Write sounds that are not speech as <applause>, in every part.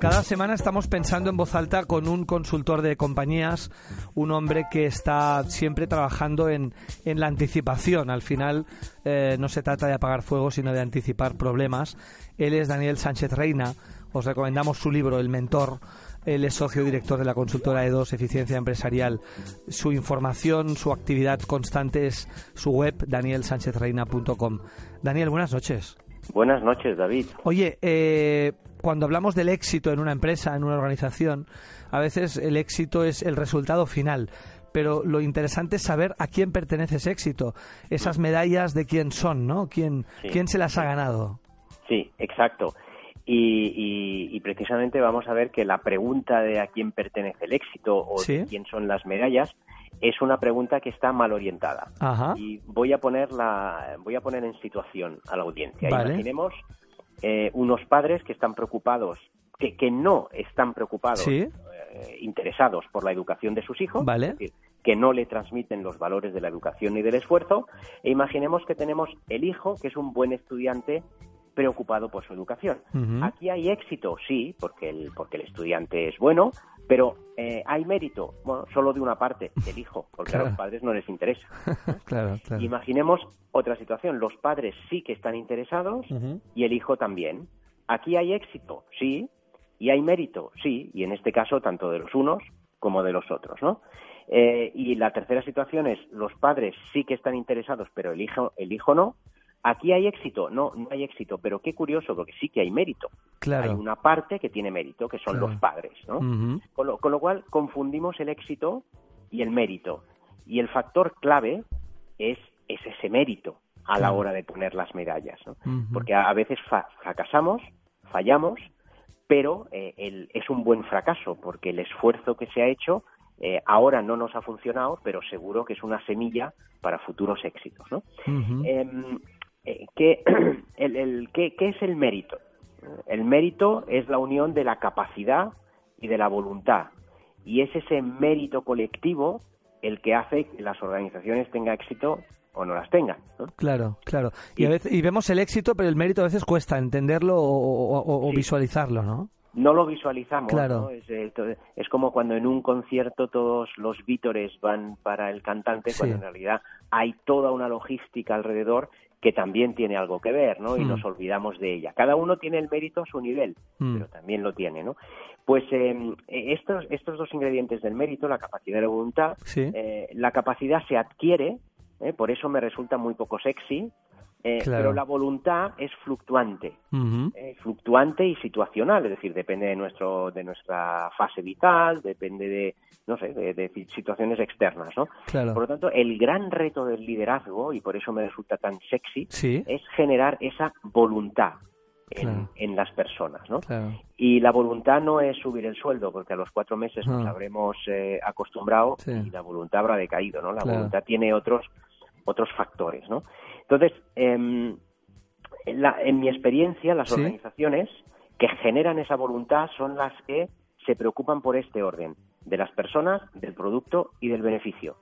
Cada semana estamos pensando en voz alta con un consultor de compañías, un hombre que está siempre trabajando en, en la anticipación. Al final eh, no se trata de apagar fuego, sino de anticipar problemas. Él es Daniel Sánchez Reina. Os recomendamos su libro, El Mentor. Él es socio director de la consultora E2 Eficiencia Empresarial. Su información, su actividad constante es su web, danielsánchezreina.com. Daniel, buenas noches. Buenas noches, David. Oye, eh, cuando hablamos del éxito en una empresa, en una organización, a veces el éxito es el resultado final. Pero lo interesante es saber a quién pertenece ese éxito, esas medallas de quién son, ¿no? ¿Quién, Sí. quién se las ha ganado? Sí, exacto. Y, y- y precisamente vamos a ver que la pregunta de a quién pertenece el éxito o Sí. de quién son las medallas es una pregunta que está mal orientada. Ajá. Y voy a poner la, voy a poner en situación a la audiencia. Vale. Imaginemos eh, unos padres que están preocupados, que, que no están preocupados, Sí. eh, interesados por la educación de sus hijos, Vale. es decir, que no le transmiten los valores de la educación ni del esfuerzo, e imaginemos que tenemos el hijo, que es un buen estudiante preocupado por su educación. Aquí hay éxito, sí, porque el, porque el estudiante es bueno, pero eh, hay mérito, bueno, solo de una parte, del hijo, porque Claro. a los padres no les interesa. <laughs> claro, claro. Imaginemos otra situación. Los padres sí que están interesados y el hijo también. Aquí hay éxito, sí, y hay mérito, sí, y en este caso tanto de los unos como de los otros, ¿no? Eh, y la tercera situación es los padres sí que están interesados, pero el hijo, el hijo no. Aquí hay éxito, no, no hay éxito, pero qué curioso, porque sí que hay mérito. Claro. Hay una parte que tiene mérito, que son Claro. los padres, ¿no? Con lo, con lo cual confundimos el éxito y el mérito. Y el factor clave es, es ese mérito a la hora de poner las medallas. ¿no? Porque a, a veces fa- fracasamos, fallamos, pero eh, el- es un buen fracaso porque el esfuerzo que se ha hecho eh, ahora no nos ha funcionado, pero seguro que es una semilla para futuros éxitos. ¿no? Eh, ¿qué, <clears throat> el- el- qué- qué es el mérito? El mérito es la unión de la capacidad y de la voluntad. Y es ese mérito colectivo el que hace que las organizaciones tengan éxito o no las tengan. ¿no? Claro, claro. Y, a veces, y vemos el éxito, pero el mérito a veces cuesta entenderlo o, o- o Sí. visualizarlo, ¿no? No lo visualizamos. Claro. ¿no? Es, eh, es como cuando en un concierto todos los vítores van para el cantante, Sí. cuando en realidad hay toda una logística alrededor que también tiene algo que ver, ¿no? Y Mm. nos olvidamos de ella. Cada uno tiene el mérito a su nivel, Mm. pero también lo tiene, ¿no? Pues eh, estos, estos dos ingredientes del mérito, la capacidad y la voluntad, Sí. eh, la capacidad se adquiere, ¿eh? por eso me resulta muy poco sexy, eh, Claro. pero la voluntad es fluctuante eh, fluctuante y situacional, es decir, depende de nuestro de nuestra fase vital, depende de no sé, de, de situaciones externas, ¿no? Claro. Por lo tanto, el gran reto del liderazgo y por eso me resulta tan sexy Sí. es generar esa voluntad en, Claro. en las personas, ¿no? Claro. Y la voluntad no es subir el sueldo, porque a los cuatro meses nos habremos eh, acostumbrado Sí. y la voluntad habrá decaído, ¿no? La Claro. voluntad tiene otros otros factores, ¿no? Entonces, em, en, la- en mi experiencia, las Sí. organizaciones que generan esa voluntad son las que se preocupan por este orden, de las personas, del producto y del beneficio.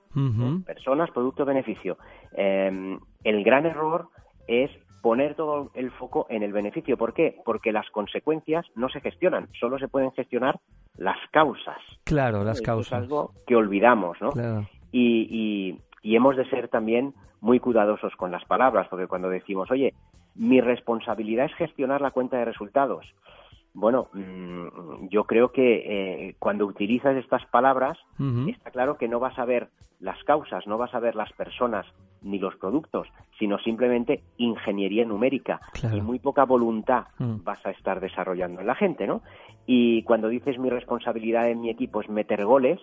Personas, producto, beneficio. Em, el gran error es poner todo el foco en el beneficio. ¿Por qué? Porque las consecuencias no se gestionan, solo se pueden gestionar las causas. Claro, las Esto causas. Es algo que olvidamos, ¿no? Claro. Y, y- y hemos de ser también muy cuidadosos con las palabras, porque cuando decimos, oye, mi responsabilidad es gestionar la cuenta de resultados. Bueno, mm, yo creo que eh, cuando utilizas estas palabras, está claro que no vas a ver las causas, no vas a ver las personas ni los productos, sino simplemente ingeniería numérica Claro. y muy poca voluntad Mm. vas a estar desarrollando en la gente, ¿no? Y cuando dices mi responsabilidad en mi equipo es meter goles,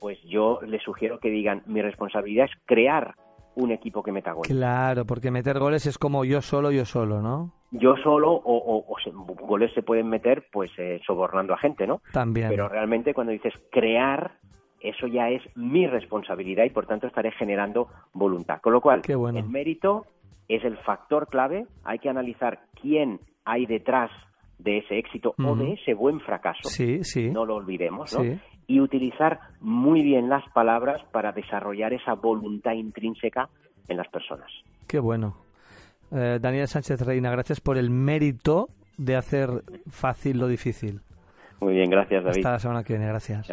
pues yo les sugiero que digan mi responsabilidad es crear un equipo que meta goles. Claro, porque meter goles es como yo solo, yo solo, ¿no? Yo solo o, o, goles se pueden meter pues eh, sobornando a gente, ¿no? También. Pero realmente cuando dices crear, eso ya es mi responsabilidad y por tanto estaré generando voluntad. Con lo cual, el mérito es el factor clave. Hay que analizar quién hay detrás de ese éxito o de ese buen fracaso. Sí, sí. No lo olvidemos, ¿no? Y utilizar muy bien las palabras para desarrollar esa voluntad intrínseca en las personas. Qué bueno. Eh, Daniel Sánchez Reina, gracias por el mérito de hacer fácil lo difícil. Muy bien, gracias David. Hasta la semana que viene, gracias.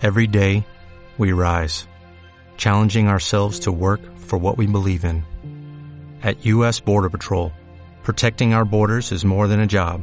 Every day we rise, challenging ourselves to work for what we believe in. At US Border Patrol, protecting our borders is more than a job.